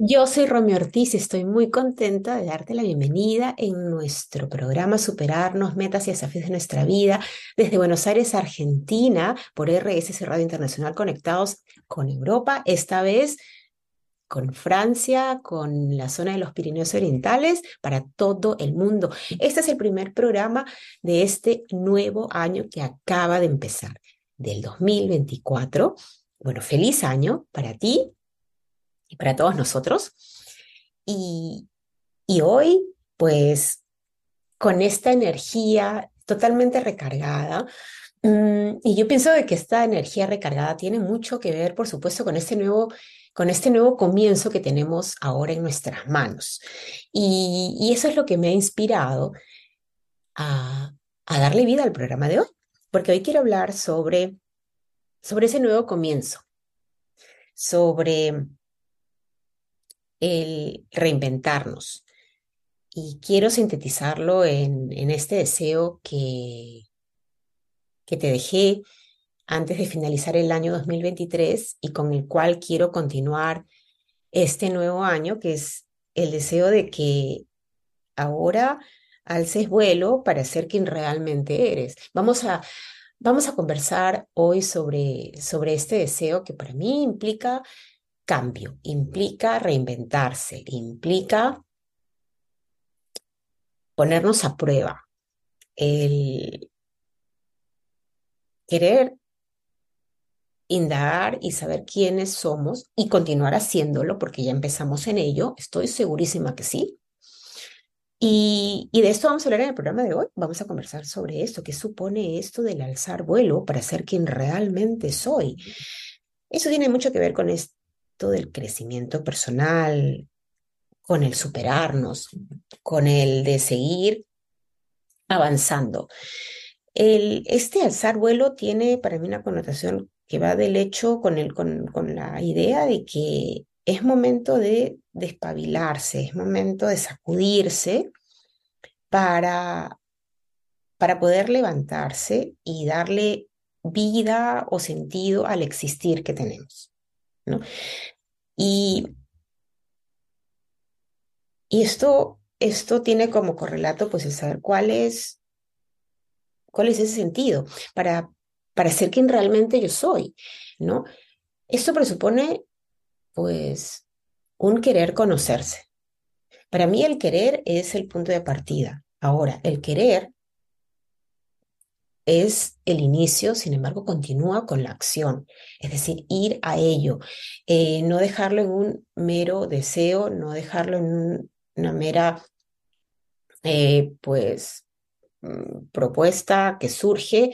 Yo soy Romy Ortiz y estoy muy contenta de darte la bienvenida en nuestro programa Superarnos, Metas y Desafíos de nuestra vida desde Buenos Aires, Argentina, por RSS Radio Internacional Conectados con Europa, esta vez con Francia, con la zona de los Pirineos Orientales, para todo el mundo. Este es el primer programa de este nuevo año que acaba de empezar, del 2024. Bueno, feliz año para ti y para todos nosotros. Y, y hoy, pues, con esta energía totalmente recargada, mm, y yo pienso de que esta energía recargada tiene mucho que ver, por supuesto, con este nuevo, con este nuevo comienzo que tenemos ahora en nuestras manos. Y, y eso es lo que me ha inspirado a, a, darle vida al programa de hoy, porque hoy quiero hablar sobre, sobre ese nuevo comienzo, sobre el reinventarnos. Y quiero sintetizarlo en, en este deseo que, que te dejé antes de finalizar el año 2023 y con el cual quiero continuar este nuevo año, que es el deseo de que ahora alces vuelo para ser quien realmente eres. Vamos a, vamos a conversar hoy sobre, sobre este deseo que para mí implica cambio, implica reinventarse, implica ponernos a prueba, el querer indagar y saber quiénes somos y continuar haciéndolo porque ya empezamos en ello, estoy segurísima que sí. Y, de esto vamos a hablar en el programa de hoy. Vamos a conversar sobre esto, qué supone esto del alzar vuelo para ser quien realmente soy. Eso tiene mucho que ver con del crecimiento personal, con el superarnos, con el de seguir avanzando. El, este alzar vuelo tiene para mí una connotación que va del hecho con, el, con, con la idea de que es momento de despabilarse, es momento de sacudirse para, para poder levantarse y darle vida o sentido al existir que tenemos. Y, y esto, esto tiene como correlato pues el saber cuál es, cuál es ese sentido para, para ser quien realmente yo soy, ¿no? Esto presupone pues un querer conocerse. Para mí el querer es el punto de partida. Ahora, el querer es el inicio, sin embargo, continúa con la acción, es decir, ir a ello, eh, no dejarlo en un mero deseo, no dejarlo en una mera, eh, pues, mm, propuesta que surge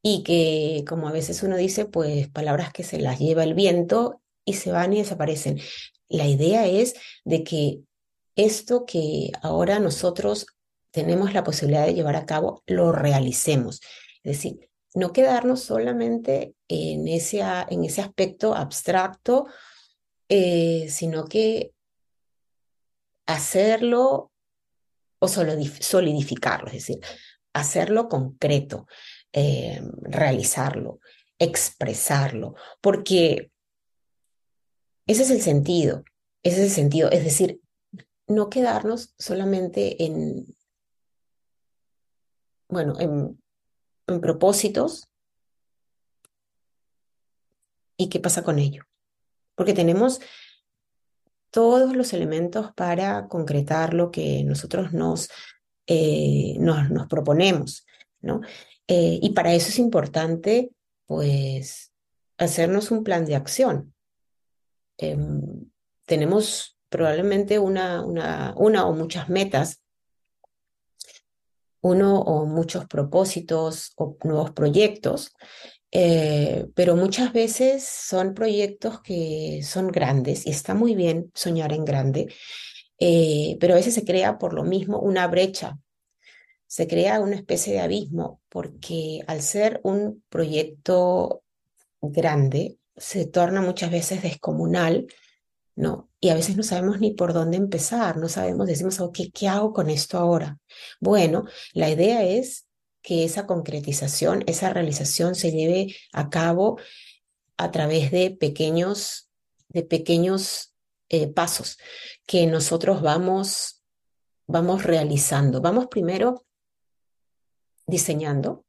y que, como a veces uno dice, pues, palabras que se las lleva el viento y se van y desaparecen. La idea es de que esto que ahora nosotros tenemos la posibilidad de llevar a cabo, lo realicemos. Es decir, no quedarnos solamente en ese, en ese aspecto abstracto, eh, sino que hacerlo o solidificarlo, es decir, hacerlo concreto, eh, realizarlo, expresarlo, porque ese es el sentido, ese es el sentido, es decir, no quedarnos solamente en, bueno, en en propósitos y qué pasa con ello. Porque tenemos todos los elementos para concretar lo que nosotros nos, eh, nos, proponemos, ¿no? Eh, y para eso es importante, pues, hacernos un plan de acción. Em, tenemos probablemente una, una, una o muchas metas uno o muchos propósitos o nuevos proyectos, eh, pero muchas veces son proyectos que son grandes y está muy bien soñar en grande, eh, pero a veces se crea por lo mismo una brecha, se crea una especie de abismo, porque al ser un proyecto grande, se torna muchas veces descomunal ¿no? Y a veces no sabemos ni por dónde empezar, no sabemos, decimos, ok, ¿qué hago con esto ahora? Bueno, la idea es que esa concretización, esa realización se lleve a cabo a través de pequeños, de pequeños eh, pasos que nosotros vamos, vamos realizando. Vamos primero diseñando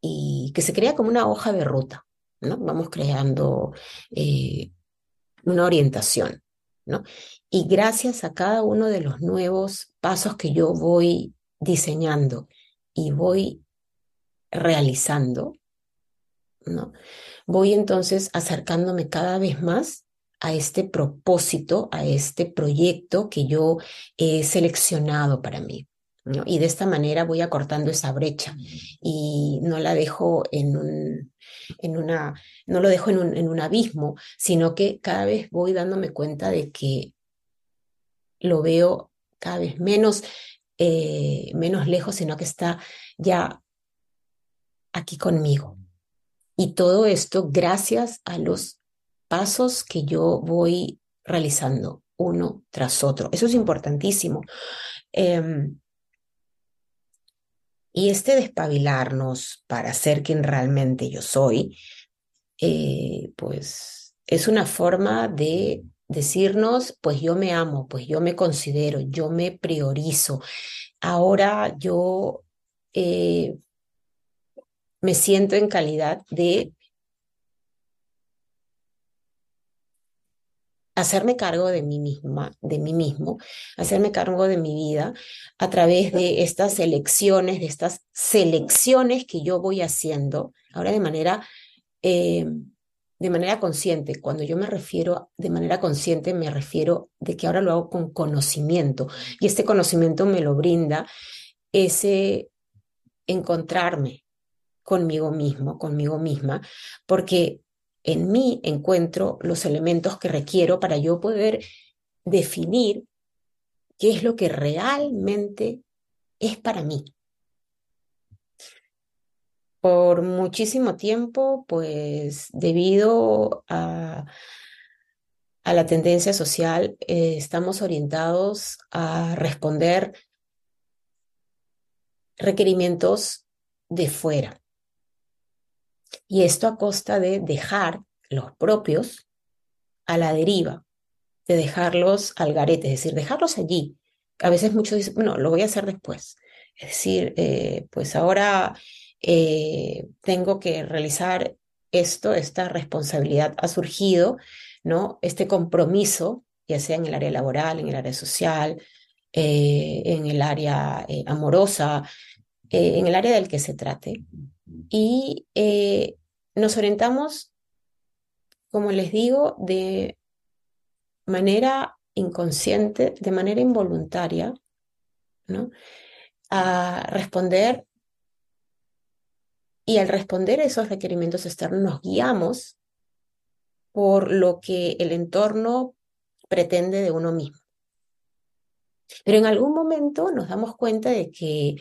y que se crea como una hoja de ruta, ¿no? Vamos creando eh, una orientación, ¿no? Y gracias a cada uno de los nuevos pasos que yo voy diseñando y voy realizando, ¿no? Voy entonces acercándome cada vez más a este propósito, a este proyecto que yo he seleccionado para mí. Y de esta manera voy acortando esa brecha y no la dejo en un, en una, no lo dejo en un, en un abismo, sino que cada vez voy dándome cuenta de que lo veo cada vez menos, eh, menos lejos, sino que está ya aquí conmigo. Y todo esto gracias a los pasos que yo voy realizando uno tras otro. Eso es importantísimo. Em, y este despabilarnos para ser quien realmente yo soy, eh, pues es una forma de decirnos, pues yo me amo, pues yo me considero, yo me priorizo. Ahora yo eh, me siento en calidad de hacerme cargo de mí misma, de mí mismo, hacerme cargo de mi vida a través de estas elecciones, de estas selecciones que yo voy haciendo, ahora de manera, eh, de manera consciente. Cuando yo me refiero de manera consciente, me refiero de que ahora lo hago con conocimiento y este conocimiento me lo brinda ese encontrarme conmigo mismo, conmigo misma, porque en mí encuentro los elementos que requiero para yo poder definir qué es lo que realmente es para mí. Por muchísimo tiempo, pues debido a, la tendencia social, eh, estamos orientados a responder requerimientos de fuera. Y esto a costa de dejar los propios a la deriva, de dejarlos al garete, es decir, dejarlos allí. A veces muchos dicen, bueno, lo voy a hacer después. Es decir, eh, pues ahora eh, tengo que realizar esto, esta responsabilidad ha surgido, ¿no? Este compromiso, ya sea en el área laboral, en el área social, eh, en el área amorosa, en el área del que se trate, y eh, nos orientamos, como les digo, de manera inconsciente, de manera involuntaria, ¿no? a responder y al responder esos requerimientos externos nos guiamos por lo que el entorno pretende de uno mismo. Pero en algún momento nos damos cuenta de que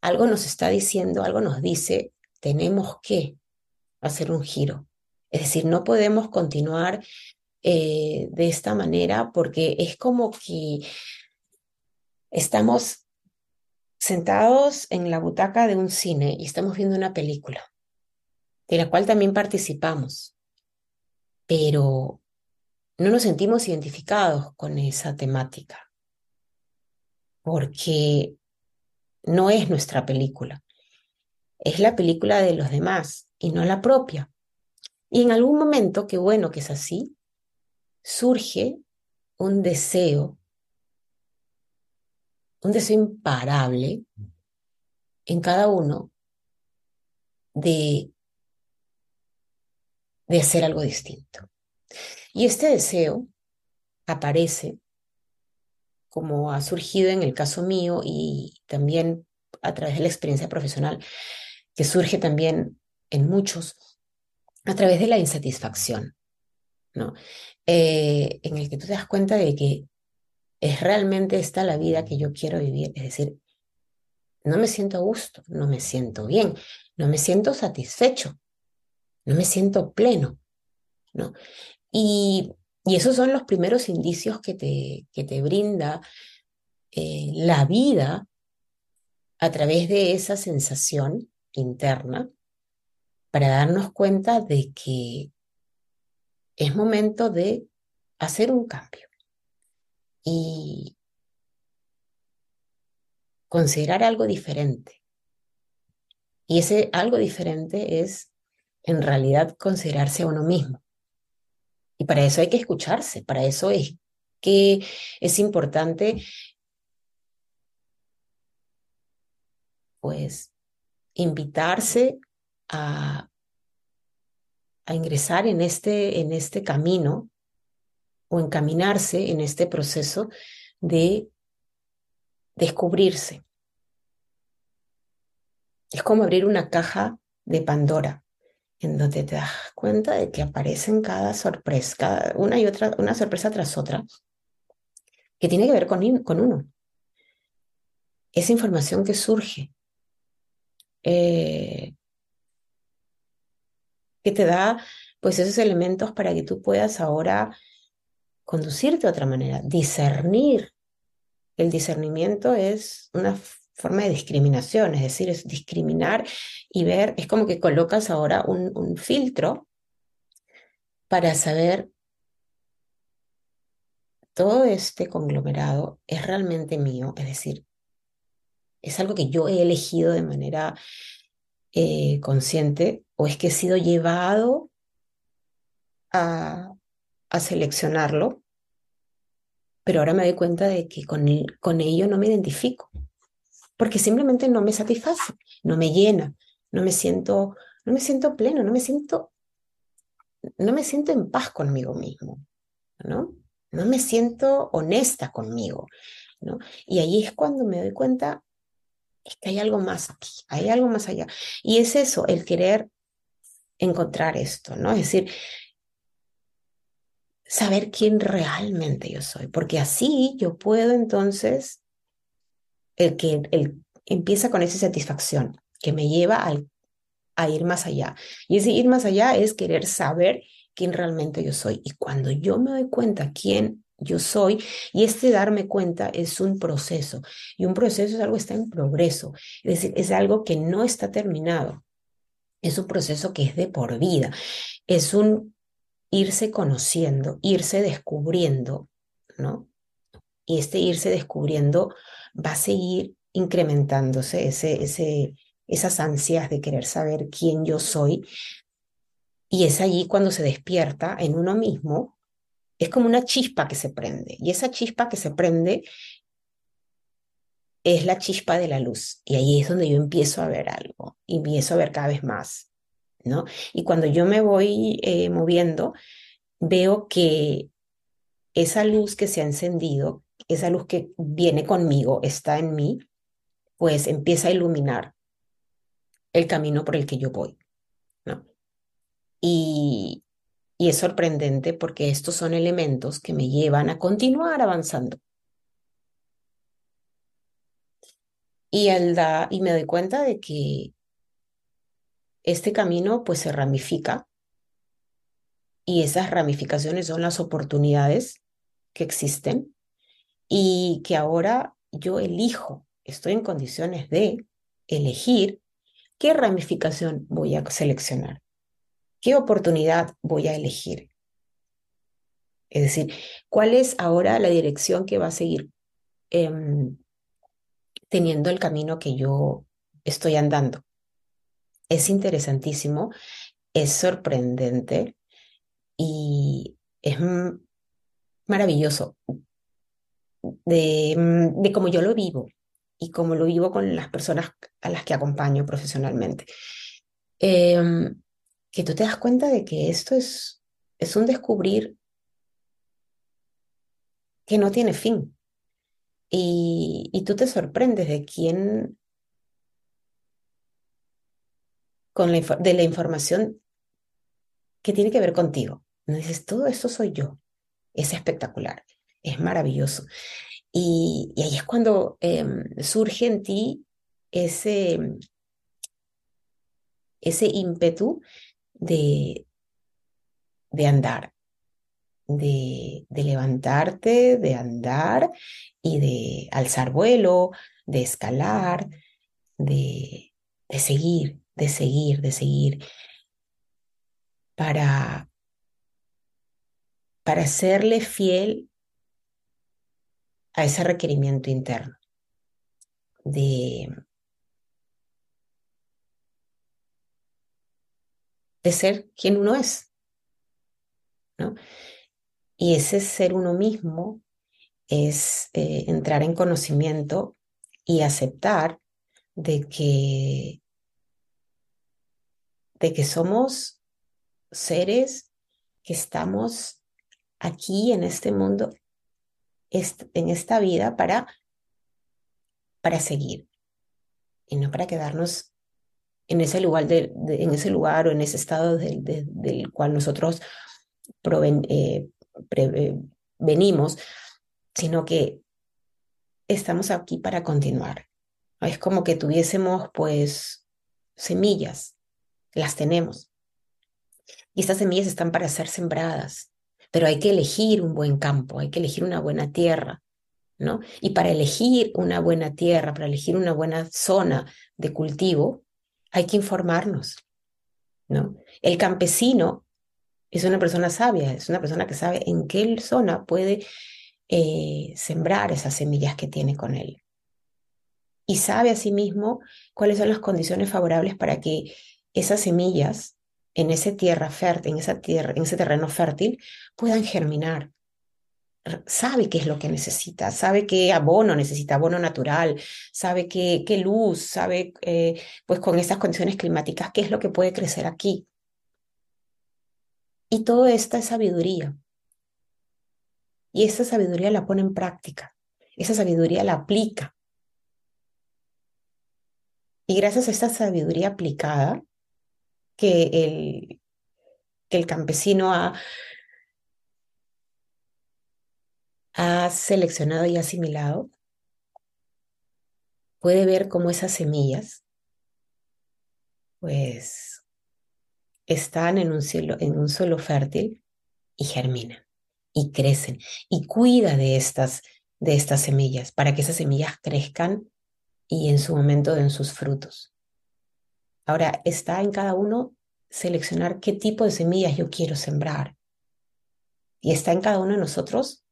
algo nos está diciendo, algo nos dice, tenemos que hacer un giro. Es decir, no podemos continuar eh, de esta manera porque es como que estamos sentados en la butaca de un cine y estamos viendo una película, de la cual también participamos, pero no nos sentimos identificados con esa temática, porque no es nuestra película. Es la película de los demás y no la propia. Y en algún momento, qué bueno que es así, surge un deseo, un deseo imparable en cada uno de, de hacer algo distinto. Y este deseo aparece como ha surgido en el caso mío y también a través de la experiencia profesional, que surge también en muchos, a través de la insatisfacción, ¿no? Eh, en el que tú te das cuenta de que es realmente esta la vida que yo quiero vivir, es decir, no me siento a gusto, no me siento bien, no me siento satisfecho, no me siento pleno, ¿no? Y y esos son los primeros indicios que te, que te brinda eh, la vida a través de esa sensación interna para darnos cuenta de que es momento de hacer un cambio y considerar algo diferente. Y ese algo diferente es en realidad considerarse a uno mismo. Y para eso hay que escucharse, para eso es que es importante pues invitarse a, a ingresar en este, en este camino o encaminarse en este proceso de descubrirse. Es como abrir una caja de Pandora, en donde te das cuenta de que aparecen cada sorpresa, cada, una y otra, una sorpresa tras otra, que tiene que ver con, con uno. Esa información que surge, eh, que te da pues esos elementos para que tú puedas ahora conducirte de otra manera, discernir. El discernimiento es una forma de discriminación, es decir, es discriminar y ver, es como que colocas ahora un, filtro para saber todo este conglomerado es realmente mío, es decir, es algo que yo he elegido de manera eh, consciente o es que he sido llevado a, seleccionarlo, pero ahora me doy cuenta de que con ello no me identifico, porque simplemente no me satisface, no me llena, no me siento, no me siento pleno, no me siento, no me siento en paz conmigo mismo, ¿no? No me siento honesta conmigo, ¿no? Y ahí es cuando me doy cuenta que hay algo más aquí, hay algo más allá. Y es eso, el querer encontrar esto, ¿no? Es decir, saber quién realmente yo soy, porque así yo puedo entonces, el que el, empieza con esa satisfacción que me lleva al, a ir más allá. Y ese ir más allá es querer saber quién realmente yo soy. Y cuando yo me doy cuenta quién yo soy, y este darme cuenta es un proceso, y un proceso es algo que está en progreso, es decir, es algo que no está terminado, es un proceso que es de por vida, es un irse conociendo, irse descubriendo, ¿no? Y este irse descubriendo va a seguir incrementándose ese, ese, esas ansias de querer saber quién yo soy. Y es allí cuando se despierta en uno mismo es como una chispa que se prende. Y esa chispa que se prende es la chispa de la luz. Y ahí es donde yo empiezo a ver algo, y empiezo a ver cada vez más, ¿no? Y cuando yo me voy eh, moviendo, veo que esa luz que se ha encendido, esa luz que viene conmigo, está en mí, pues empieza a iluminar el camino por el que yo voy. Y, y es sorprendente porque estos son elementos que me llevan a continuar avanzando. Y, y me doy cuenta de que este camino pues se ramifica y esas ramificaciones son las oportunidades que existen y que ahora yo elijo, estoy en condiciones de elegir qué ramificación voy a seleccionar. ¿Qué oportunidad voy a elegir? Es decir, ¿cuál es ahora la dirección que va a seguir em, teniendo el camino que yo estoy andando? Es interesantísimo, es sorprendente y es maravilloso de, de cómo yo lo vivo y cómo lo vivo con las personas a las que acompaño profesionalmente. Eh, que tú te das cuenta de que esto es, es un descubrir que no tiene fin. Y, y tú te sorprendes de quién, con la, de la información que tiene que ver contigo. No dices, todo esto soy yo. Es espectacular, es maravilloso. Y, ahí es cuando em, surge en ti ese, ese ímpetu de, de andar, de, de levantarte, de andar y de alzar vuelo, de escalar, de, de seguir, de seguir, de seguir, para, para serle fiel a ese requerimiento interno de, ser quien uno es. ¿no? Y ese ser uno mismo es eh, entrar en conocimiento y aceptar de que, de que somos seres que estamos aquí en este mundo, en esta vida para, para seguir y no para quedarnos en ese lugar, de, en ese lugar o en ese estado del cual nosotros eh, eh, venimos, sino que estamos aquí para continuar. Es como que tuviésemos pues semillas, las tenemos. Y estas semillas están para ser sembradas, pero hay que elegir un buen campo, hay que elegir una buena tierra, ¿no? Y para elegir una buena tierra, para elegir una buena zona de cultivo, hay que informarnos, ¿no? El campesino es una persona sabia, es una persona que sabe en qué zona puede eh, sembrar esas semillas que tiene con él. Y sabe asimismo cuáles son las condiciones favorables para que esas semillas en esa tierra fértil, en esa tierra, en ese terreno fértil, puedan germinar. Sabe qué es lo que necesita, sabe qué abono necesita, abono natural, sabe qué, qué luz, sabe, eh, pues con estas condiciones climáticas, qué es lo que puede crecer aquí. Y toda esta es sabiduría. Y esa sabiduría la pone en práctica, esa sabiduría la aplica. Y gracias a esta sabiduría aplicada que el, el campesino ha, ha seleccionado y asimilado, puede ver cómo esas semillas, pues, están en un, cielo, en un suelo fértil y germinan y crecen y cuida de estas, de estas semillas para que esas semillas crezcan y en su momento den sus frutos. Ahora, está en cada uno seleccionar qué tipo de semillas yo quiero sembrar. Y está en cada uno de nosotros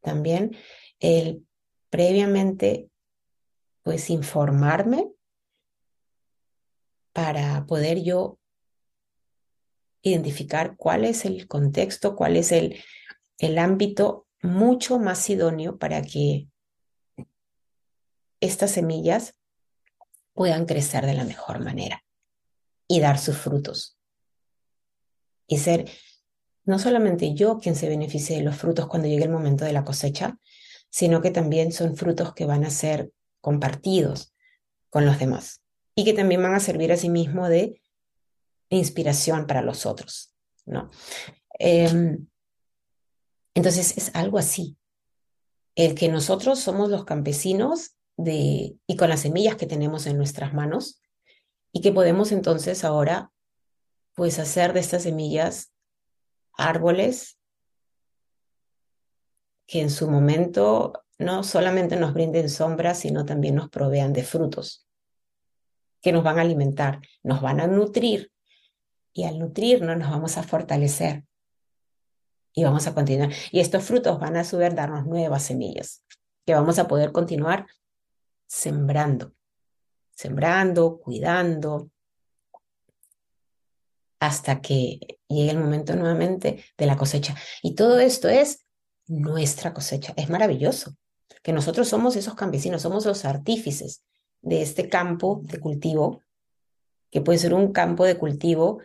también el previamente, pues, informarme para poder yo identificar cuál es el contexto, cuál es el, el ámbito mucho más idóneo para que estas semillas puedan crecer de la mejor manera y dar sus frutos. Y ser no solamente yo quien se beneficie de los frutos cuando llegue el momento de la cosecha, sino que también son frutos que van a ser compartidos con los demás y que también van a servir a sí mismo de inspiración para los otros, ¿no? Em, entonces es algo así. El que nosotros somos los campesinos y con las semillas que tenemos en nuestras manos y que podemos entonces ahora pues hacer de estas semillas árboles que en su momento no solamente nos brinden sombra, sino también nos provean de frutos que nos van a alimentar, nos van a nutrir y al nutrirnos nos vamos a fortalecer y vamos a continuar. Y estos frutos van a su vez darnos nuevas semillas que vamos a poder continuar sembrando, sembrando, cuidando, hasta que llegue el momento nuevamente de la cosecha. Y todo esto es nuestra cosecha. Es maravilloso que nosotros somos esos campesinos, somos los artífices de este campo de cultivo, que puede ser un campo de cultivo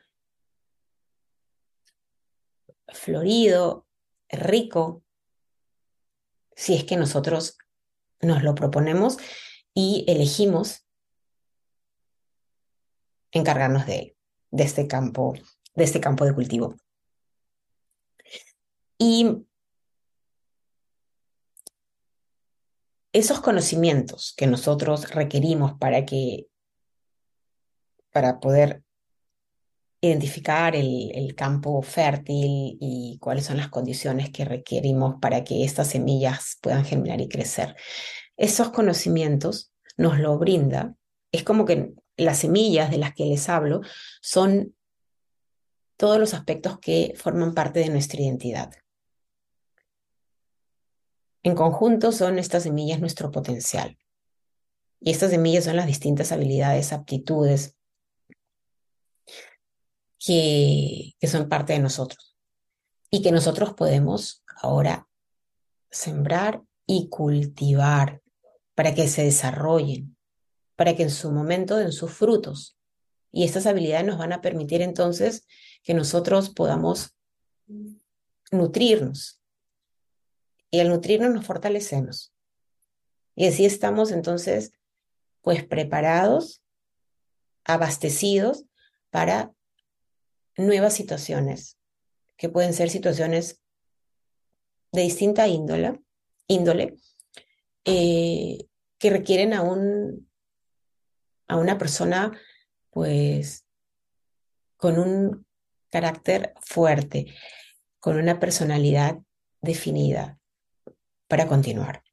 florido, rico, si es que nosotros nos lo proponemos y elegimos encargarnos de este campo, de este campo de cultivo. Y esos conocimientos que nosotros requerimos para que para poder identificar el, campo fértil y cuáles son las condiciones que requerimos para que estas semillas puedan germinar y crecer. Esos conocimientos nos lo brinda. Es como que las semillas de las que les hablo son todos los aspectos que forman parte de nuestra identidad. En conjunto son estas semillas nuestro potencial. Y estas semillas son las distintas habilidades, aptitudes que, que son parte de nosotros y que nosotros podemos ahora sembrar y cultivar para que se desarrollen, para que en su momento den sus frutos. Y estas habilidades nos van a permitir entonces que nosotros podamos nutrirnos. Y al nutrirnos nos fortalecemos. Y así estamos entonces, pues preparados, abastecidos para nuevas situaciones, que pueden ser situaciones de distinta índole, índole eh, que requieren a, un, a una persona, pues, con un carácter fuerte, con una personalidad definida para continuar.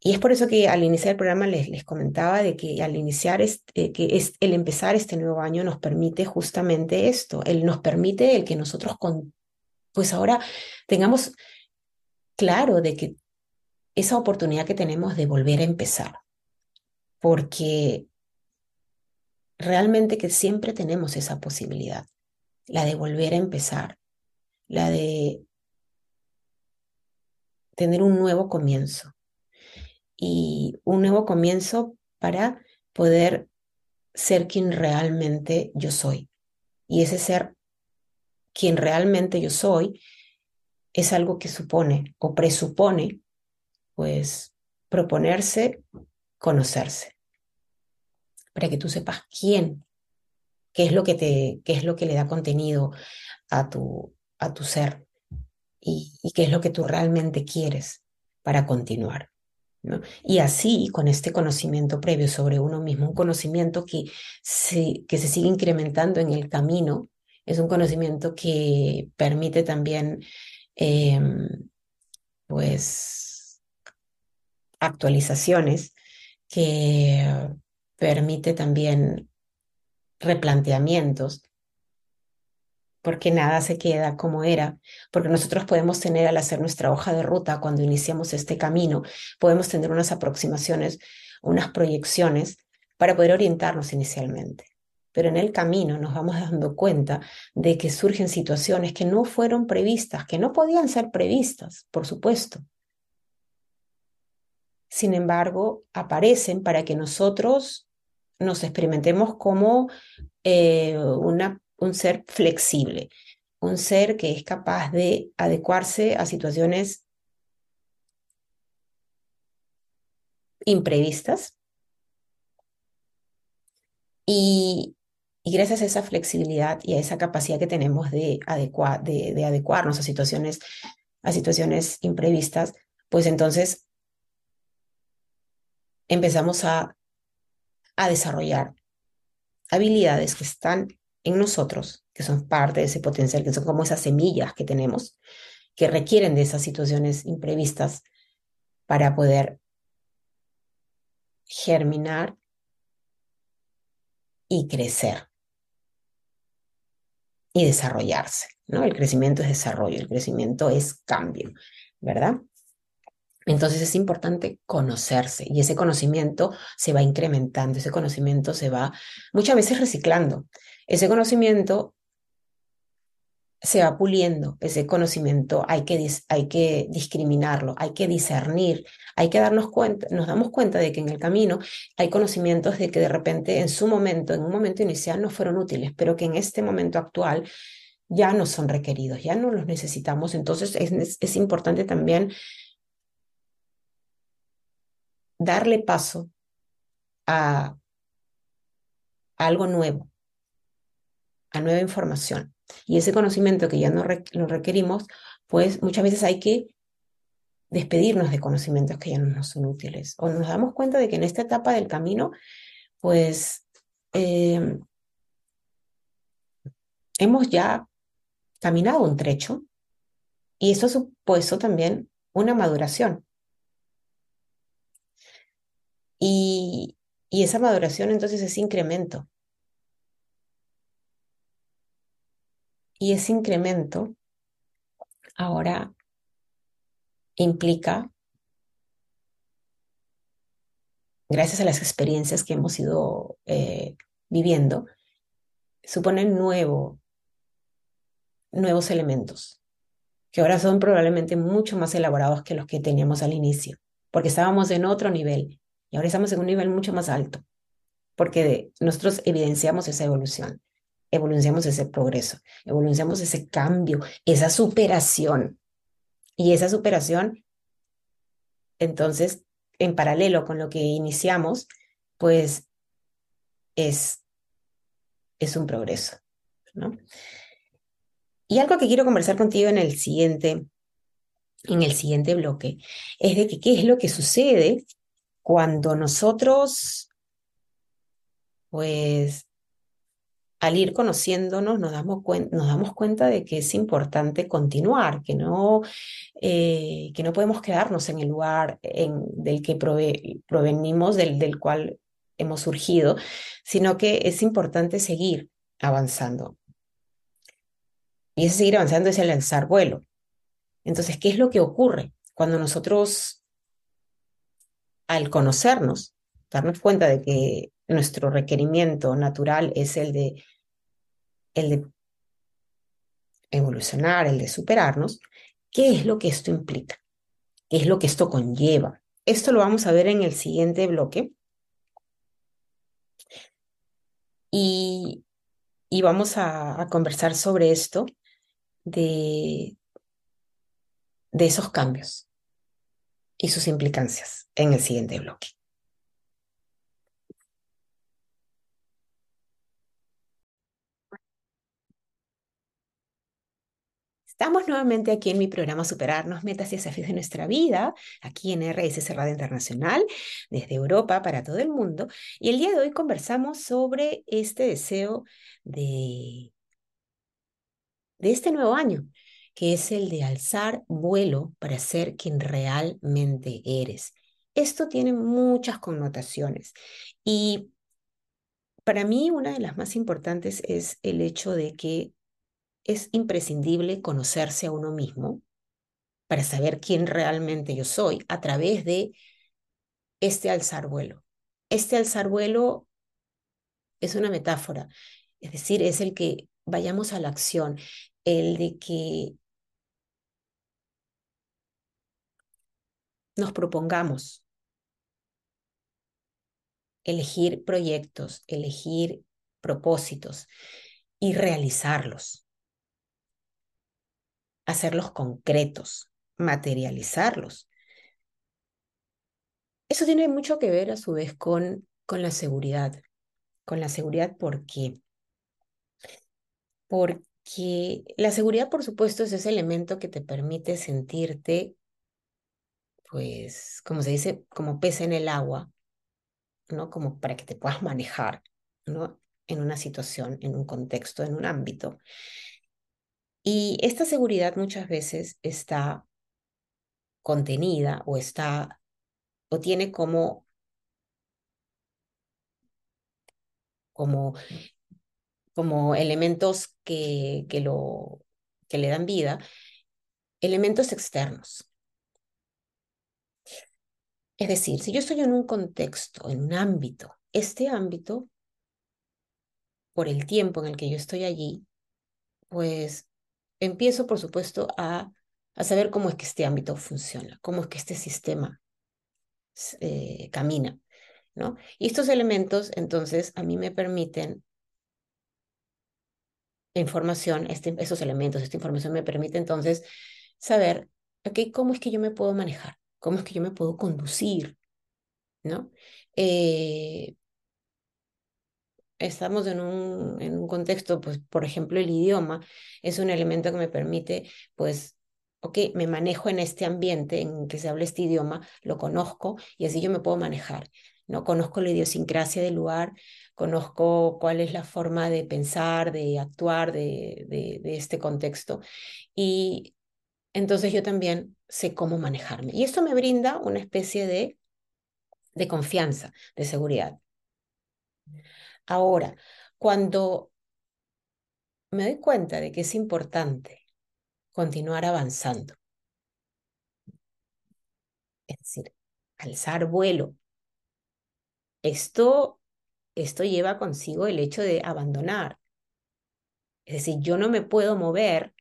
Y es por eso que al iniciar el programa les, les comentaba de que al iniciar, este, que es, el empezar este nuevo año nos permite justamente esto, él nos permite el que nosotros, con, pues ahora tengamos claro de que esa oportunidad que tenemos de volver a empezar, porque realmente que siempre tenemos esa posibilidad, la de volver a empezar, la de tener un nuevo comienzo y un nuevo comienzo para poder ser quien realmente yo soy. Y ese ser quien realmente yo soy es algo que supone o presupone, pues, proponerse, conocerse, para que tú sepas quién, qué es lo que te, qué es lo que le da contenido a tu, a tu ser y, qué es lo que tú realmente quieres para continuar. Y así, con este conocimiento previo sobre uno mismo, un conocimiento que se, que se sigue incrementando en el camino, es un conocimiento que permite también, em, pues, actualizaciones, que permite también replanteamientos porque nada se queda como era, porque nosotros podemos tener al hacer nuestra hoja de ruta cuando iniciamos este camino, podemos tener unas aproximaciones, unas proyecciones para poder orientarnos inicialmente. Pero en el camino nos vamos dando cuenta de que surgen situaciones que no fueron previstas, que no podían ser previstas, por supuesto. Sin embargo, aparecen para que nosotros nos experimentemos como eh, un ser flexible, un ser que es capaz de adecuarse a situaciones imprevistas. Y, gracias a esa flexibilidad y a esa capacidad que tenemos de, de, adecuarnos a situaciones, a situaciones imprevistas, pues entonces empezamos a, a desarrollar habilidades que están en nosotros, que son parte de ese potencial, que son como esas semillas que tenemos, que requieren de esas situaciones imprevistas para poder germinar y crecer y desarrollarse, ¿no? El crecimiento es desarrollo, el crecimiento es cambio, ¿verdad? Entonces es importante conocerse y ese conocimiento se va incrementando, ese conocimiento se va muchas veces reciclando. Ese conocimiento se va puliendo, ese conocimiento hay que, hay que discriminarlo, hay que discernir, hay que darnos cuenta, nos damos cuenta de que en el camino hay conocimientos de que de repente en su momento, en un momento inicial no fueron útiles, pero que en este momento actual ya no son requeridos, ya no los necesitamos. Entonces es, es importante también darle paso a algo nuevo, nueva información. Y ese conocimiento que ya no lo requerimos, pues muchas veces hay que despedirnos de conocimientos que ya no nos son útiles. O nos damos cuenta de que en esta etapa del camino, pues eh, hemos ya caminado un trecho y eso ha supuesto también una maduración. Y, esa maduración entonces es incremento. Y ese incremento ahora implica, gracias a las experiencias que hemos ido eh, viviendo, supone nuevo, nuevos elementos, que ahora son probablemente mucho más elaborados que los que teníamos al inicio, porque estábamos en otro nivel y ahora estamos en un nivel mucho más alto, porque nosotros evidenciamos esa evolución, evolucionamos ese progreso, evolucionamos ese cambio, esa superación. Y esa superación, entonces, en paralelo con lo que iniciamos, pues es, es un progreso, ¿no? Y algo que quiero conversar contigo en el siguiente, en el siguiente bloque es de que qué es lo que sucede cuando nosotros, pues, al ir conociéndonos nos damos, cuenta de que es importante continuar, que no, eh, que no podemos quedarnos en el lugar del que provenimos, del, del cual hemos surgido, sino que es importante seguir avanzando. Y ese seguir avanzando es el lanzar vuelo. Entonces, ¿qué es lo que ocurre cuando nosotros, al conocernos, darnos cuenta de que nuestro requerimiento natural es el de, el de evolucionar, el de superarnos, ¿qué es lo que esto implica? ¿Qué es lo que esto conlleva? Esto lo vamos a ver en el siguiente bloque. Y, y vamos a, conversar sobre esto de, de esos cambios y sus implicancias en el siguiente bloque. Estamos nuevamente aquí en mi programa Superarnos Metas y Desafíos de Nuestra Vida, aquí en RSS Radio Internacional, desde Europa para todo el mundo. Y el día de hoy conversamos sobre este deseo de, de este nuevo año, que es el de alzar vuelo para ser quien realmente eres. Esto tiene muchas connotaciones y para mí una de las más importantes es el hecho de que es imprescindible conocerse a uno mismo para saber quién realmente yo soy a través de este alzar vuelo. Este alzar vuelo es una metáfora, es decir, es el que vayamos a la acción, el de que nos propongamos elegir proyectos, elegir propósitos y realizarlos hacerlos concretos, materializarlos. Eso tiene mucho que ver a su vez con, con la seguridad. Con la seguridad, ¿por qué? Porque la seguridad, por supuesto, es ese elemento que te permite sentirte, pues, como se dice, como pez en el agua, ¿no? Como para que te puedas manejar, ¿no? En una situación, en un contexto, en un ámbito. Y esta seguridad muchas veces está contenida o está o tiene como como como elementos que, que lo que le dan vida, elementos externos. Es decir, si yo estoy en un contexto, en un ámbito, este ámbito, por el tiempo en el que yo estoy allí, pues empiezo, por supuesto, a, a saber cómo es que este ámbito funciona, cómo es que este sistema eh, camina, ¿no? Y estos elementos, entonces, a mí me permiten información, este, esos elementos, esta información me permite entonces saber, ok, cómo es que yo me puedo manejar, cómo es que yo me puedo conducir, ¿no? Eh, estamos en un, en un contexto, pues, por ejemplo, el idioma es un elemento que me permite, pues, ok, me manejo en este ambiente en que se habla este idioma, lo conozco y así yo me puedo manejar, ¿no? Conozco la idiosincrasia del lugar, conozco cuál es la forma de pensar, de actuar de, de, de este contexto y entonces yo también sé cómo manejarme. Y esto me brinda una especie de, de confianza, de seguridad. Ahora, cuando me doy cuenta de que es importante continuar avanzando, Es decir, alzar vuelo. Esto, esto lleva consigo el hecho de abandonar. Es decir, yo no me puedo mover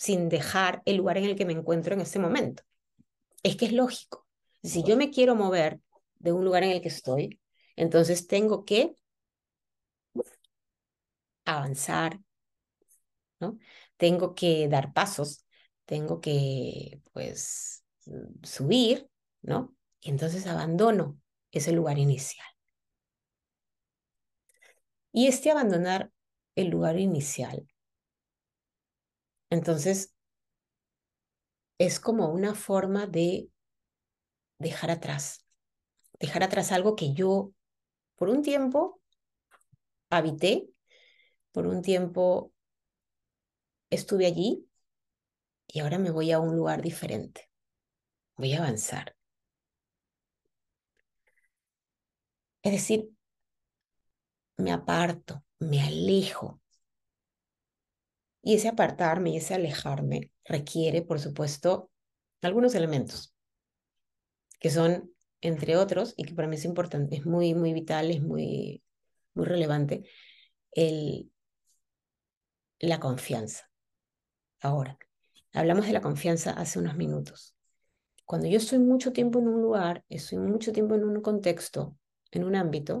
sin dejar el lugar en el que me encuentro en este momento. Es que es lógico. Si yo me quiero mover de un lugar en el que estoy, entonces tengo que avanzar, ¿no? Tengo que dar pasos, tengo que, pues, subir, ¿no? Y entonces abandono ese lugar inicial. Y este abandonar el lugar inicial, entonces, es como una forma de dejar atrás, dejar atrás algo que yo por un tiempo habité, por un tiempo estuve allí y ahora me voy a un lugar diferente. Voy a avanzar. Es decir, me aparto, me alejo. Y ese apartarme y ese alejarme requiere, por supuesto, algunos elementos que son, entre otros, y que para mí es importante, es muy, muy vital, es muy, muy relevante, el, la confianza. Ahora, hablamos de la confianza hace unos minutos. Cuando yo estoy mucho tiempo en un lugar, estoy mucho tiempo en un contexto, en un ámbito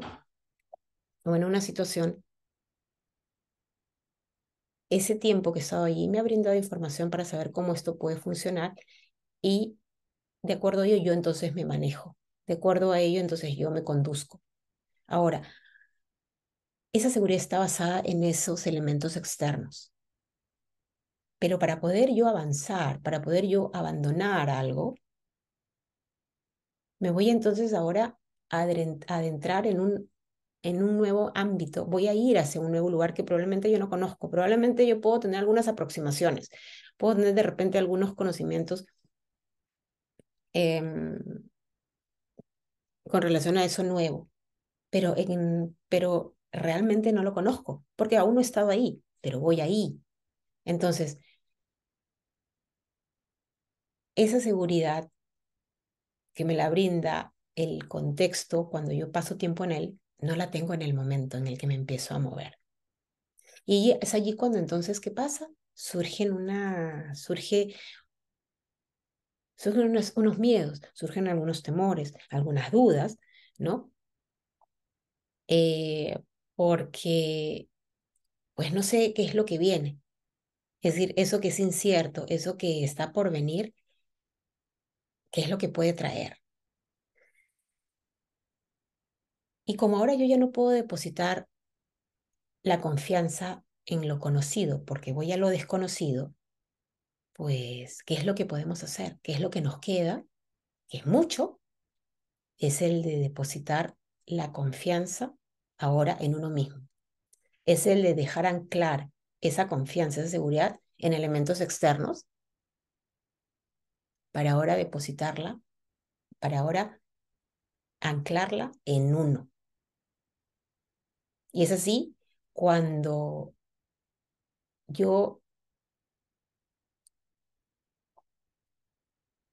o en una situación, ese tiempo que he estado allí me ha brindado información para saber cómo esto puede funcionar y de acuerdo a ello yo entonces me manejo, de acuerdo a ello entonces yo me conduzco. Ahora, esa seguridad está basada en esos elementos externos. Pero para poder yo avanzar, para poder yo abandonar algo, me voy entonces ahora a adentrar en un, en un nuevo ámbito, voy a ir hacia un nuevo lugar que probablemente yo no conozco, probablemente yo puedo tener algunas aproximaciones, puedo tener de repente algunos conocimientos Em, con relación a eso nuevo, pero, en, pero realmente no lo conozco, porque aún no he estado ahí, pero voy ahí. Entonces, esa seguridad que me la brinda el contexto cuando yo paso tiempo en él, no la tengo en el momento en el que me empiezo a mover. Y es allí cuando entonces, ¿qué pasa? Surge una, surge surgen unos, miedos, surgen algunos temores, algunas dudas, ¿no? Eh, porque, pues no sé qué es lo que viene. Es decir, eso que es incierto, eso que está por venir, ¿qué es lo que puede traer? Y como ahora yo ya no puedo depositar la confianza en lo conocido, porque voy a lo desconocido, pues, ¿qué es lo que podemos hacer? ¿Qué es lo que nos queda? Que es mucho, es el de depositar la confianza ahora en uno mismo. Es el de dejar anclar esa confianza, esa seguridad en elementos externos para ahora depositarla, para ahora anclarla en uno. Y es así cuando yo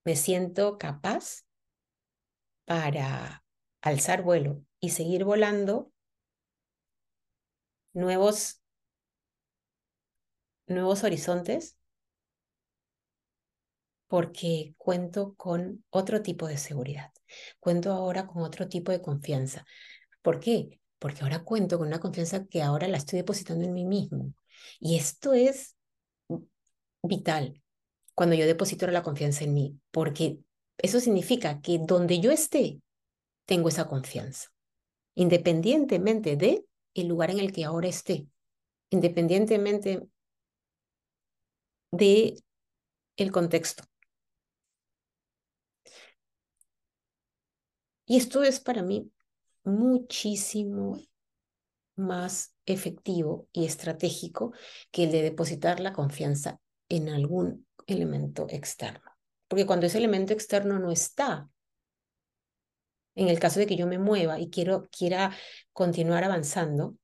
me siento capaz para alzar vuelo y seguir volando nuevos, nuevos horizontes porque cuento con otro tipo de seguridad, cuento ahora con otro tipo de confianza. ¿Por qué? Porque ahora cuento con una confianza que ahora la estoy depositando en mí mismo. Y esto es vital, cuando yo deposito la confianza en mí, porque eso significa que donde yo esté, tengo esa confianza, independientemente de el lugar en el que ahora esté, independientemente de el contexto. Y esto es para mí muchísimo más efectivo y estratégico que el de depositar la confianza en algún elemento externo. Porque cuando ese elemento externo no está, en el caso de que yo me mueva y quiero, quiera continuar avanzando,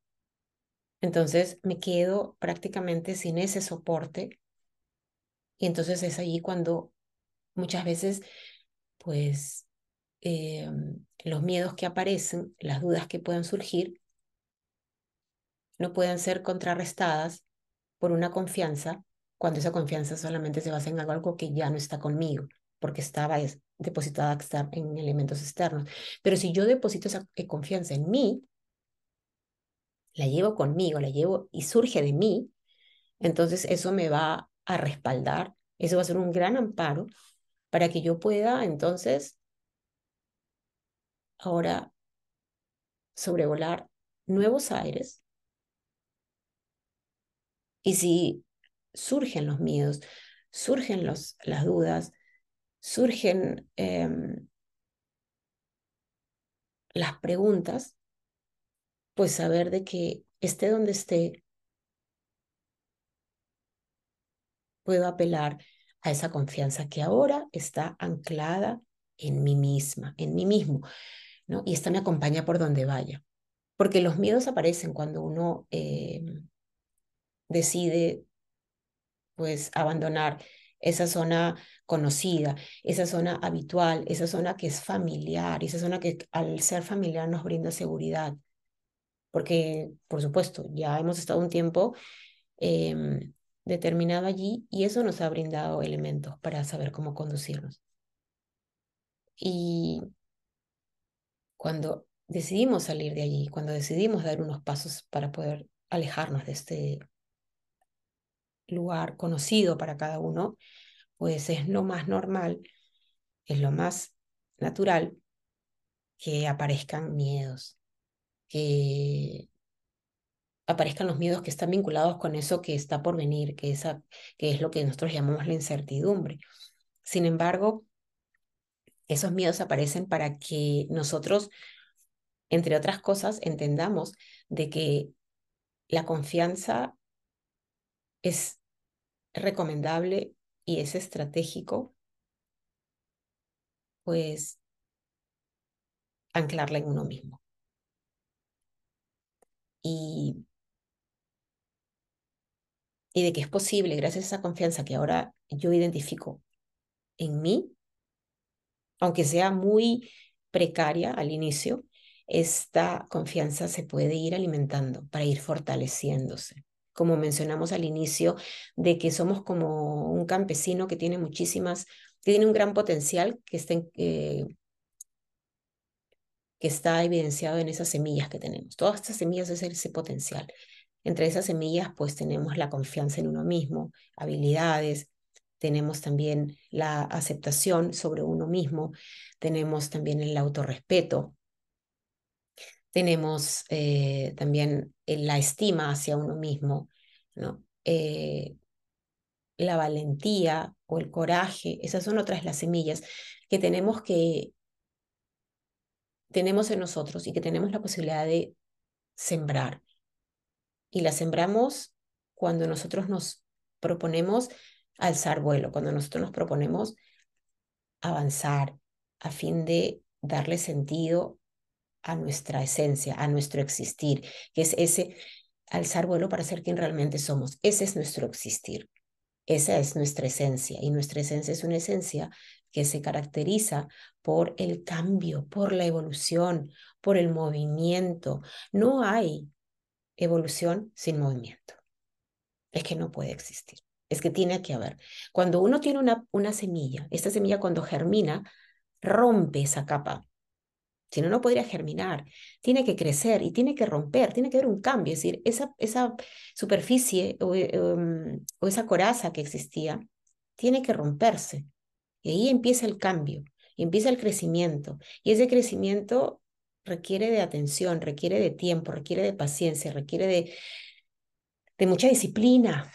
entonces me quedo prácticamente sin ese soporte. Y entonces es allí cuando muchas veces pues eh, los miedos que aparecen, las dudas que puedan surgir, no puedan ser contrarrestadas por una confianza cuando esa confianza solamente se basa en algo que ya no está conmigo, porque estaba depositada en elementos externos. Pero si yo deposito esa eh, confianza en mí, la llevo conmigo, la llevo y surge de mí, entonces eso me va a respaldar, eso va a ser un gran amparo para que yo pueda entonces ahora sobrevolar nuevos aires. Y si surgen los miedos, surgen los, las dudas, surgen em, las preguntas, pues saber de que esté donde esté, puedo apelar a esa confianza que ahora está anclada en mí misma, en mí mismo, ¿no? Y esta me acompaña por donde vaya. Porque los miedos aparecen cuando uno em, decide, pues, abandonar esa zona conocida, esa zona habitual, esa zona que es familiar, esa zona que al ser familiar nos brinda seguridad. Porque, por supuesto, ya hemos estado un tiempo em, determinado allí y eso nos ha brindado elementos para saber cómo conducirnos. Y cuando decidimos salir de allí, cuando decidimos dar unos pasos para poder alejarnos de este lugar conocido para cada uno, pues es lo más normal, es lo más natural que aparezcan miedos, que aparezcan los miedos que están vinculados con eso que está por venir, que, esa, que es lo que nosotros llamamos la incertidumbre. Sin embargo, esos miedos aparecen para que nosotros, entre otras cosas, entendamos de que la confianza es recomendable y es estratégico, pues anclarla en uno mismo. Y, y de que es posible, gracias a esa confianza que ahora yo identifico en mí, aunque sea muy precaria al inicio, esta confianza se puede ir alimentando para ir fortaleciéndose como mencionamos al inicio, de que somos como un campesino que tiene muchísimas, que tiene un gran potencial que está, eh, que está evidenciado en esas semillas que tenemos. Todas estas semillas es ese potencial. Entre esas semillas, pues tenemos la confianza en uno mismo, habilidades, tenemos también la aceptación sobre uno mismo, tenemos también el autorrespeto, tenemos eh, también la estima hacia uno mismo, ¿no? Eh, la valentía o el coraje, esas son otras las semillas que tenemos que tenemos en nosotros y que tenemos la posibilidad de sembrar. Y la sembramos cuando nosotros nos proponemos alzar vuelo, cuando nosotros nos proponemos avanzar a fin de darle sentido a nuestra esencia, a nuestro existir, que es ese alzar vuelo para ser quien realmente somos. Ese es nuestro existir. Esa es nuestra esencia y nuestra esencia es una esencia que se caracteriza por el cambio, por la evolución, por el movimiento. No hay evolución sin movimiento. Es que no puede existir. Es que tiene que haber. Cuando uno tiene una, una semilla, esta semilla cuando germina, rompe esa capa si no, no podría germinar. Tiene que crecer y tiene que romper, tiene que haber un cambio. Es decir, esa, esa superficie o, eh, em, o esa coraza que existía tiene que romperse. Y ahí empieza el cambio, y empieza el crecimiento. Y ese crecimiento requiere de atención, requiere de tiempo, requiere de paciencia, requiere de, de mucha disciplina,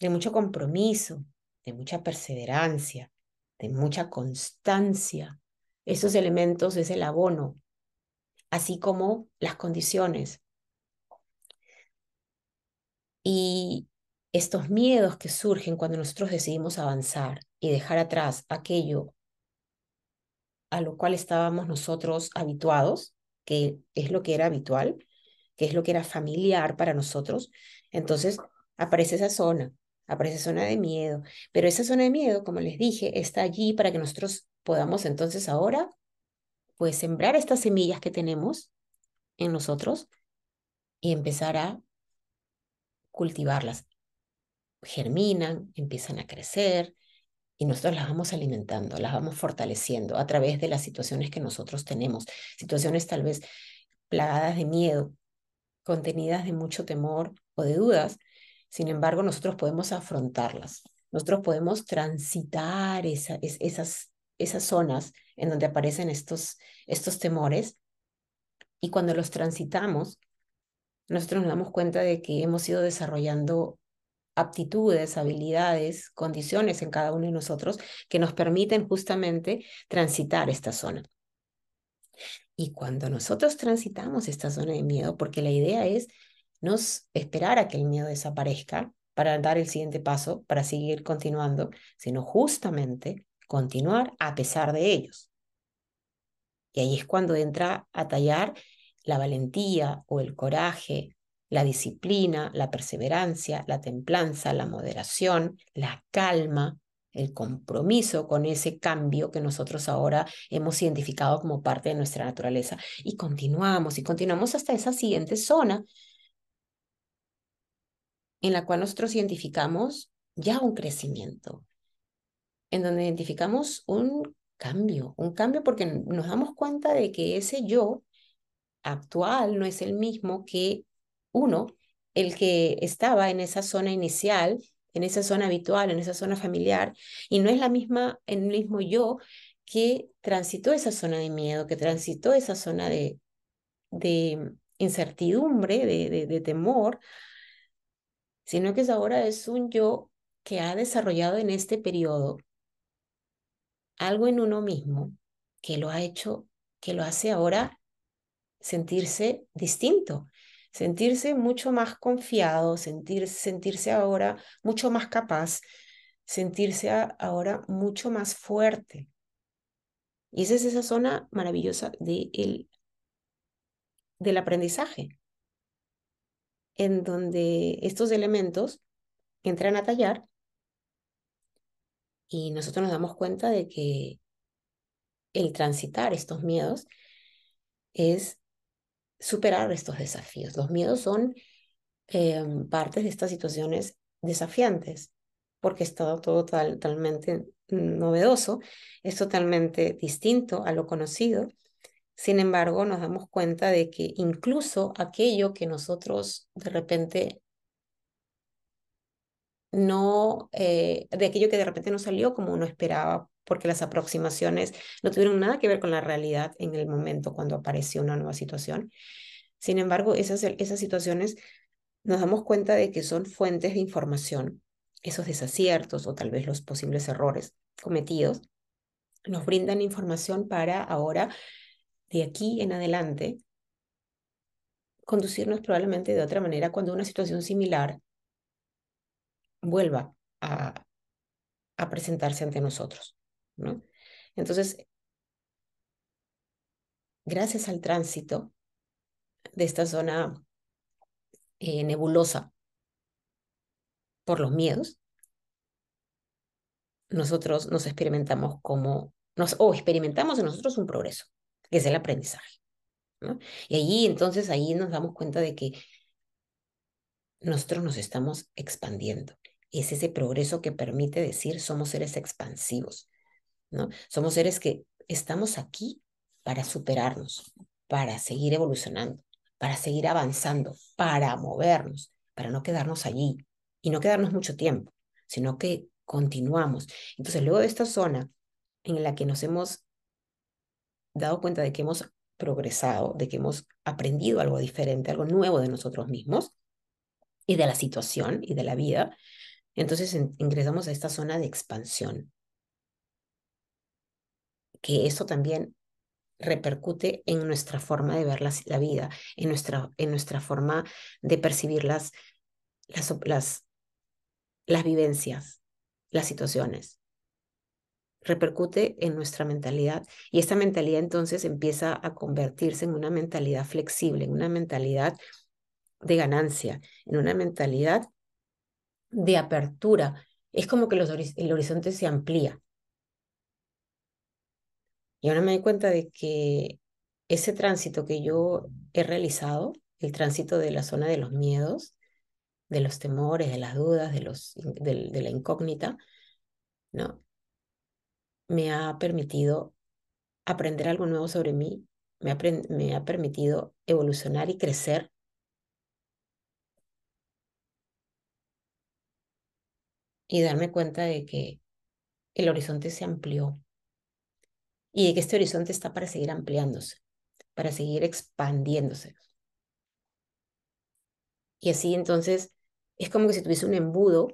de mucho compromiso, de mucha perseverancia, de mucha constancia. Esos elementos es el abono, así como las condiciones. Y estos miedos que surgen cuando nosotros decidimos avanzar y dejar atrás aquello a lo cual estábamos nosotros habituados, que es lo que era habitual, que es lo que era familiar para nosotros, entonces aparece esa zona, aparece zona de miedo, pero esa zona de miedo, como les dije, está allí para que nosotros podamos entonces ahora, pues sembrar estas semillas que tenemos en nosotros y empezar a cultivarlas. Germinan, empiezan a crecer y nosotros las vamos alimentando, las vamos fortaleciendo a través de las situaciones que nosotros tenemos, situaciones tal vez plagadas de miedo, contenidas de mucho temor o de dudas. Sin embargo, nosotros podemos afrontarlas. Nosotros podemos transitar esa, esas, esas zonas en donde aparecen estos, estos temores y cuando los transitamos, nosotros nos damos cuenta de que hemos ido desarrollando aptitudes, habilidades, condiciones en cada uno de nosotros que nos permiten justamente transitar esta zona. Y cuando nosotros transitamos esta zona de miedo, porque la idea es no esperar a que el miedo desaparezca para dar el siguiente paso, para seguir continuando, sino justamente continuar a pesar de ellos. Y ahí es cuando entra a tallar la valentía o el coraje, la disciplina, la perseverancia, la templanza, la moderación, la calma, el compromiso con ese cambio que nosotros ahora hemos identificado como parte de nuestra naturaleza. Y continuamos y continuamos hasta esa siguiente zona en la cual nosotros identificamos ya un crecimiento, en donde identificamos un cambio, un cambio porque nos damos cuenta de que ese yo actual no es el mismo que uno, el que estaba en esa zona inicial, en esa zona habitual, en esa zona familiar, y no es la misma, el mismo yo que transitó esa zona de miedo, que transitó esa zona de, de incertidumbre, de, de temor, sino que ahora es un yo que ha desarrollado en este periodo algo en uno mismo que lo ha hecho, que lo hace ahora sentirse distinto, sentirse mucho más confiado, sentir, sentirse ahora mucho más capaz, sentirse ahora mucho más fuerte. Y esa es esa zona maravillosa de el, del aprendizaje, en donde estos elementos entran a tallar y nosotros nos damos cuenta de que el transitar estos miedos es superar estos desafíos. Los miedos son em, partes de estas situaciones desafiantes, porque es todo, totalmente novedoso, es totalmente distinto a lo conocido. Sin embargo, nos damos cuenta de que incluso aquello que nosotros de repente no, eh, de aquello que de repente no salió como uno esperaba, porque las aproximaciones no tuvieron nada que ver con la realidad en el momento cuando apareció una nueva situación. Sin embargo, esas, esas situaciones nos damos cuenta de que son fuentes de información. Esos desaciertos o tal vez los posibles errores cometidos nos brindan información para ahora, de aquí en adelante, conducirnos probablemente de otra manera cuando una situación similar vuelva a, presentarse ante nosotros. ¿no? Entonces, gracias al tránsito de esta zona eh, nebulosa por los miedos, nosotros nos experimentamos como, nos, o experimentamos en nosotros un progreso, que es el aprendizaje. ¿no? Y ahí entonces, ahí nos damos cuenta de que nosotros nos estamos expandiendo. Es ese progreso que permite decir somos seres expansivos, ¿no? Somos seres que estamos aquí para superarnos, para seguir evolucionando, para seguir avanzando, para movernos, para no quedarnos allí y no quedarnos mucho tiempo, sino que continuamos. Entonces, luego de esta zona en la que nos hemos dado cuenta de que hemos progresado, de que hemos aprendido algo diferente, algo nuevo de nosotros mismos y de la situación y de la vida, entonces ingresamos a esta zona de expansión. Que eso también repercute en nuestra forma de ver la, vida, en nuestra, en nuestra forma de percibir las, las, las, las vivencias, las situaciones. Repercute en nuestra mentalidad y esta mentalidad entonces empieza a convertirse en una mentalidad flexible, en una mentalidad de ganancia, en una mentalidad de apertura. Es como que el horizonte se amplía. Y ahora me doy cuenta de que ese tránsito que yo he realizado, el tránsito de la zona de los miedos, de los temores, de las dudas, de, los, de la incógnita, ¿no? Me ha permitido aprender algo nuevo sobre mí, me ha, me ha permitido evolucionar y crecer. Y darme cuenta de que el horizonte se amplió y de que este horizonte está para seguir ampliándose, para seguir expandiéndose. Y así entonces es como que si tuviese un embudo,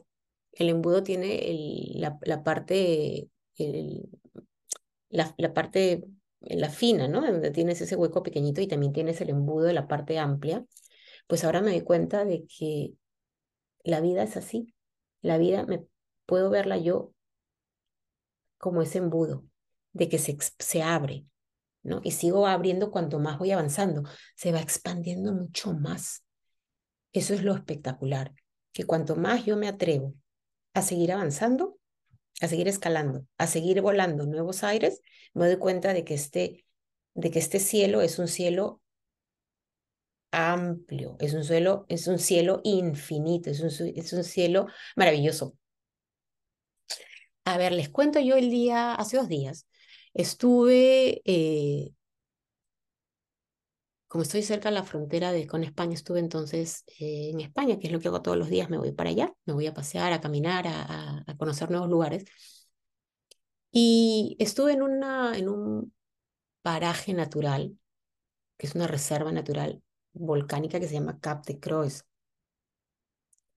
el embudo tiene la, la, parte, la, parte, la fina, ¿no? Donde tienes ese hueco pequeñito y también tienes el embudo de la parte amplia. Pues ahora me doy cuenta de que la vida es así. La vida me puedo verla yo como ese embudo de que se, se abre, ¿no? Y sigo abriendo cuanto más voy avanzando, se va expandiendo mucho más. Eso es lo espectacular, que cuanto más yo me atrevo a seguir avanzando, a seguir escalando, a seguir volando nuevos aires, me doy cuenta de que este, de que este cielo es un cielo amplio, es un cielo, es un cielo infinito, es un, es un cielo maravilloso. A ver, les cuento yo el día, hace dos días, Estuve, eh, como estoy cerca de la frontera de, con España, estuve entonces eh, en España, que es lo que hago todos los días, me voy para allá, me voy a pasear, a caminar, a, conocer nuevos lugares. Y estuve en, una, en un paraje natural, que es una reserva natural volcánica que se llama Cap de Croix.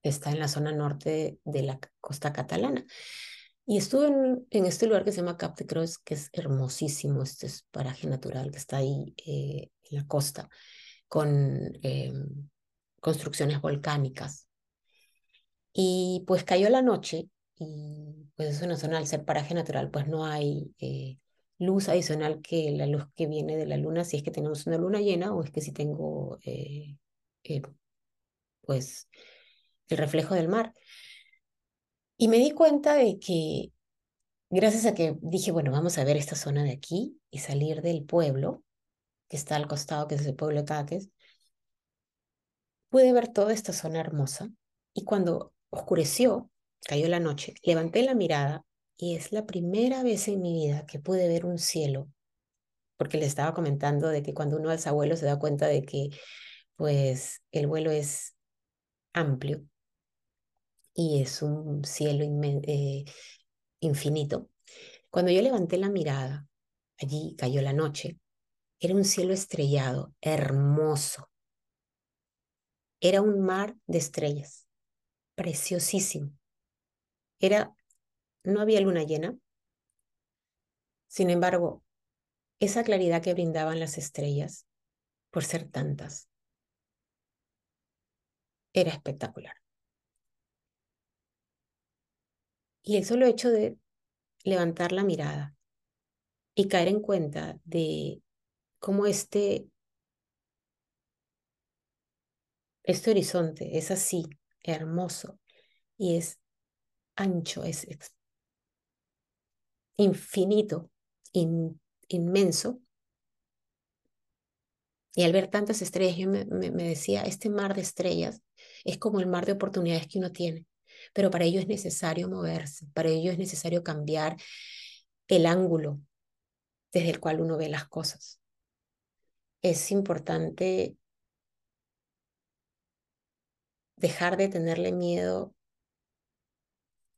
Está en la zona norte de la costa catalana. Y estuve en, este lugar que se llama Cap de Croix, que es hermosísimo, este es paraje natural que está ahí eh, en la costa, con em, construcciones volcánicas. Y pues cayó la noche y pues es una zona, al ser paraje natural, pues no hay eh, luz adicional que la luz que viene de la luna, si es que tenemos una luna llena o es que si tengo eh, pues el reflejo del mar. Y me di cuenta de que gracias a que dije, bueno, vamos a ver esta zona de aquí y salir del pueblo, que está al costado, que es el pueblo de Caques, pude ver toda esta zona hermosa. Y cuando oscureció, cayó la noche, levanté la mirada y es la primera vez en mi vida que pude ver un cielo, porque le estaba comentando de que cuando uno alza vuelo se da cuenta de que pues el vuelo es amplio y es un cielo eh, infinito. Cuando yo levanté la mirada, allí cayó la noche, era un cielo estrellado, hermoso. Era un mar de estrellas, preciosísimo. Era, no había luna llena. Sin embargo, esa claridad que brindaban las estrellas, por ser tantas, era espectacular. Y el solo hecho de levantar la mirada y caer en cuenta de cómo este, este horizonte es así, hermoso y es ancho, es, infinito, inmenso. Y al ver tantas estrellas, yo me decía, este mar de estrellas es como el mar de oportunidades que uno tiene pero para ello es necesario moverse, para ello es necesario cambiar el ángulo desde el cual uno ve las cosas. Es importante dejar de tenerle miedo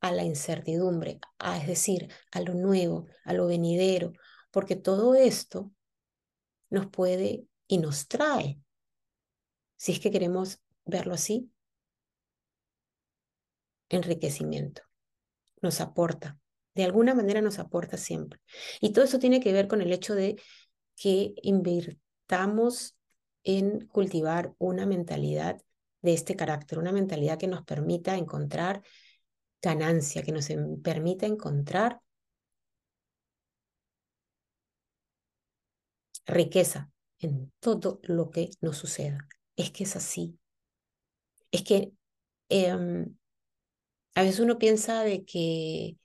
a la incertidumbre, a, es decir, a lo nuevo, a lo venidero, porque todo esto nos puede y nos trae, si es que queremos verlo así, enriquecimiento. Nos aporta, de alguna manera nos aporta siempre. Y todo eso tiene que ver con el hecho de que invirtamos en cultivar una mentalidad de este carácter, una mentalidad que nos permita encontrar ganancia, que nos permita encontrar riqueza en todo lo que nos suceda. Es que es así. Es que em, A veces uno piensa de que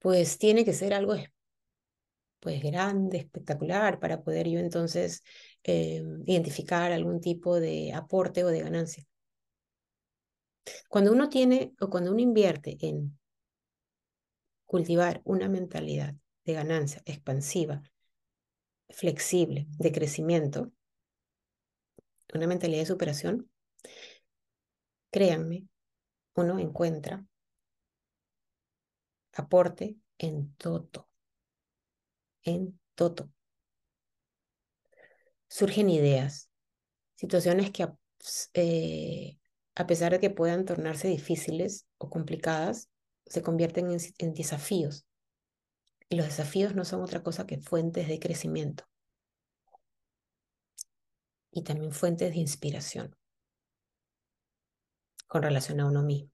pues tiene que ser algo pues grande, espectacular, para poder yo entonces eh, identificar algún tipo de aporte o de ganancia. Cuando uno tiene o cuando uno invierte en cultivar una mentalidad de ganancia expansiva, flexible, de crecimiento, una mentalidad de superación, créanme, uno encuentra aporte en todo, en todo. Surgen ideas, situaciones que eh, a pesar de que puedan tornarse difíciles o complicadas, se convierten en, en desafíos. Y los desafíos no son otra cosa que fuentes de crecimiento y también fuentes de inspiración con relación a uno mismo.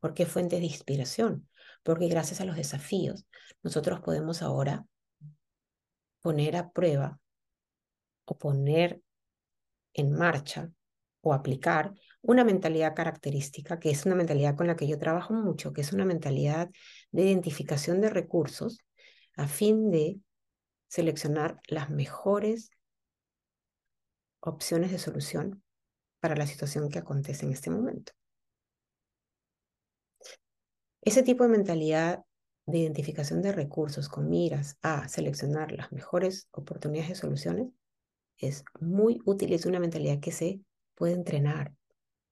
¿Por qué fuentes de inspiración? Porque gracias a los desafíos nosotros podemos ahora poner a prueba o poner en marcha o aplicar una mentalidad característica, que es una mentalidad con la que yo trabajo mucho, que es una mentalidad de identificación de recursos a fin de seleccionar las mejores opciones de solución para la situación que acontece en este momento. Ese tipo de mentalidad de identificación de recursos con miras a seleccionar las mejores oportunidades de soluciones es muy útil, es una mentalidad que se puede entrenar.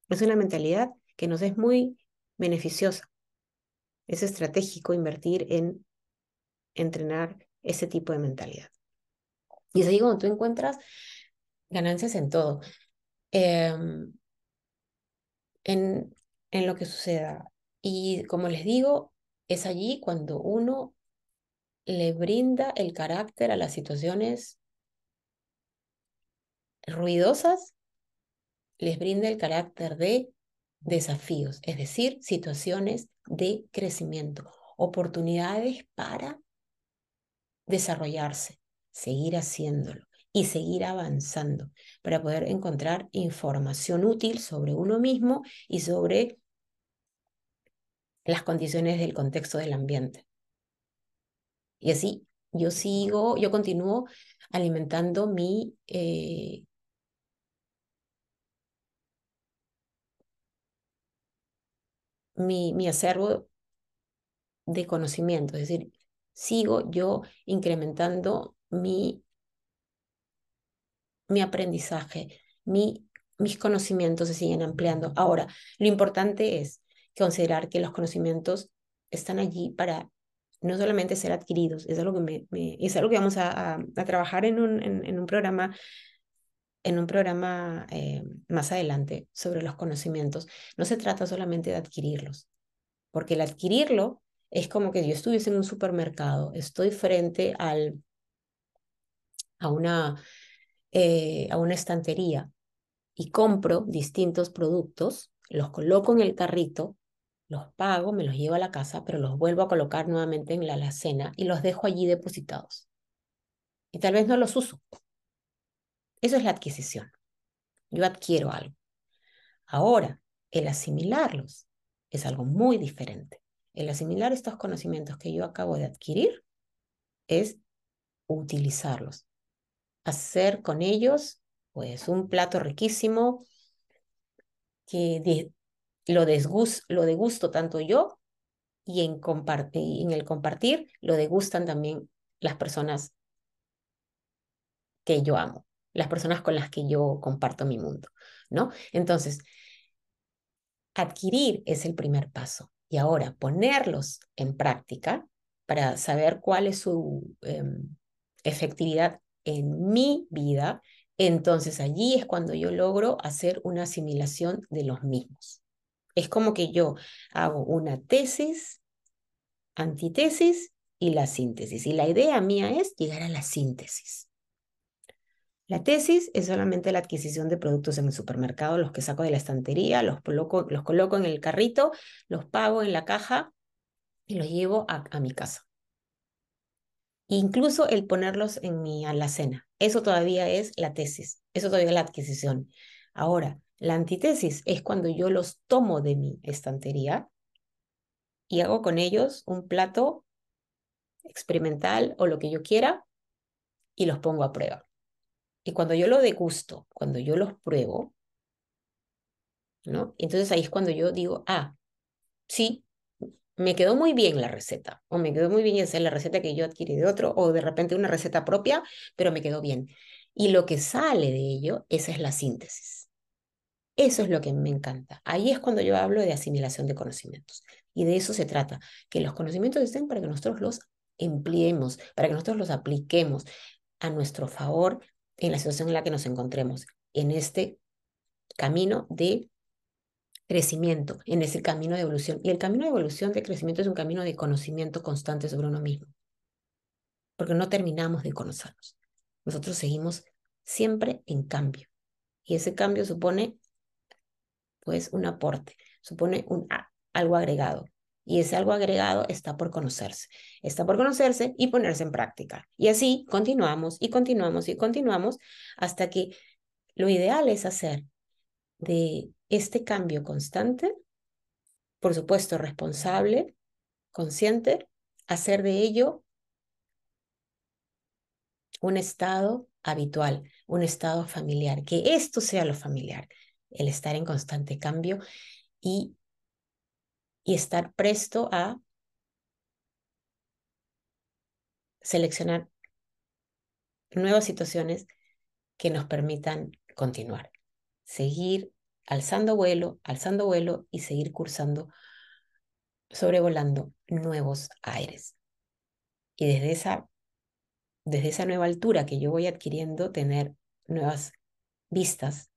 Es una mentalidad que nos es muy beneficiosa. Es estratégico invertir en entrenar ese tipo de mentalidad. Y es ahí cuando tú encuentras ganancias en todo. Em, en, en lo que suceda. Y como les digo, es allí cuando uno le brinda el carácter a las situaciones ruidosas, les brinda el carácter de desafíos, es decir, situaciones de crecimiento, oportunidades para desarrollarse, seguir haciéndolo y seguir avanzando para poder encontrar información útil sobre uno mismo y sobre las condiciones del contexto del ambiente. Y así yo sigo, yo continúo alimentando mi eh, mi, mi acervo de conocimiento, es decir, sigo yo incrementando mi mi aprendizaje, mi, mis conocimientos se siguen ampliando. Ahora, lo importante es considerar que los conocimientos están allí para no solamente ser adquiridos, es algo que, es algo que vamos a, a, trabajar en un, en, un programa en un programa eh, más adelante sobre los conocimientos. No se trata solamente de adquirirlos, porque el adquirirlo es como que yo estuviese en un supermercado, estoy frente al, a una eh, a una estantería y compro distintos productos, los coloco en el carrito, los pago, me los llevo a la casa, pero los vuelvo a colocar nuevamente en la alacena y los dejo allí depositados. Y tal vez no los uso. Eso es la adquisición. Yo adquiero algo. Ahora, el asimilarlos es algo muy diferente. El asimilar estos conocimientos que yo acabo de adquirir es utilizarlos hacer con ellos pues un plato riquísimo que lo, degusto tanto yo y en, en el compartir lo degustan también las personas que yo amo, las personas con las que yo comparto mi mundo, ¿no? Entonces, adquirir es el primer paso y ahora ponerlos en práctica para saber cuál es su em, efectividad en mi vida, entonces allí es cuando yo logro hacer una asimilación de los mismos. Es como que yo hago una tesis, antitesis y la síntesis. Y la idea mía es llegar a la síntesis. La tesis es solamente la adquisición de productos en el supermercado, los que saco de la estantería, los coloco, los coloco en el carrito, los pago en la caja y los llevo a, a mi casa. Incluso el ponerlos en mi alacena. Eso todavía es la tesis, eso todavía es la adquisición. Ahora, la antitesis es cuando yo los tomo de mi estantería y hago con ellos un plato experimental o lo que yo quiera y los pongo a prueba. Y cuando yo lo degusto, cuando yo los pruebo, ¿no? Entonces ahí es cuando yo digo, ah, sí, me quedó muy bien la receta, o me quedó muy bien esa la receta que yo adquirí de otro, o de repente una receta propia, pero me quedó bien. Y lo que sale de ello, esa es la síntesis. Eso es lo que me encanta. Ahí es cuando yo hablo de asimilación de conocimientos. Y de eso se trata, que los conocimientos estén para que nosotros los empleemos, para que nosotros los apliquemos a nuestro favor en la situación en la que nos encontremos, en este camino de crecimiento, en ese camino de evolución. Y el camino de evolución, de crecimiento, es un camino de conocimiento constante sobre uno mismo, porque no terminamos de conocernos. Nosotros seguimos siempre en cambio. Y ese cambio supone, pues, un aporte, supone un, algo agregado. Y ese algo agregado está por conocerse. Está por conocerse y ponerse en práctica. Y así continuamos y continuamos y continuamos hasta que lo ideal es hacer de este cambio constante, por supuesto responsable, consciente, hacer de ello un estado habitual, un estado familiar, que esto sea lo familiar, el estar en constante cambio y y estar presto a seleccionar nuevas situaciones que nos permitan continuar, seguir alzando vuelo, alzando vuelo y seguir cursando, sobrevolando nuevos aires. Y desde esa, desde esa nueva altura que yo voy adquiriendo, tener nuevas vistas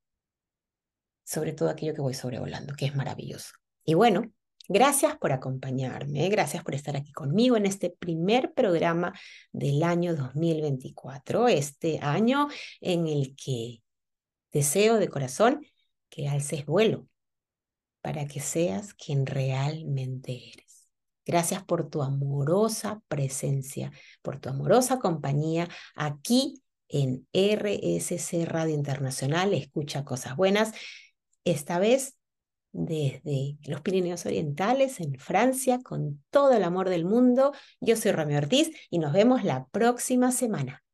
sobre todo aquello que voy sobrevolando, que es maravilloso. Y bueno, Gracias por acompañarme, gracias por estar aquí conmigo en este primer programa del año 2024, este año en el que deseo de corazón que alces vuelo para que seas quien realmente eres. Gracias por tu amorosa presencia, por tu amorosa compañía aquí en RSC Radio Internacional. Escucha cosas buenas. Esta vez desde los Pirineos Orientales, en Francia, con todo el amor del mundo. Yo soy Romeo Ortiz y nos vemos la próxima semana.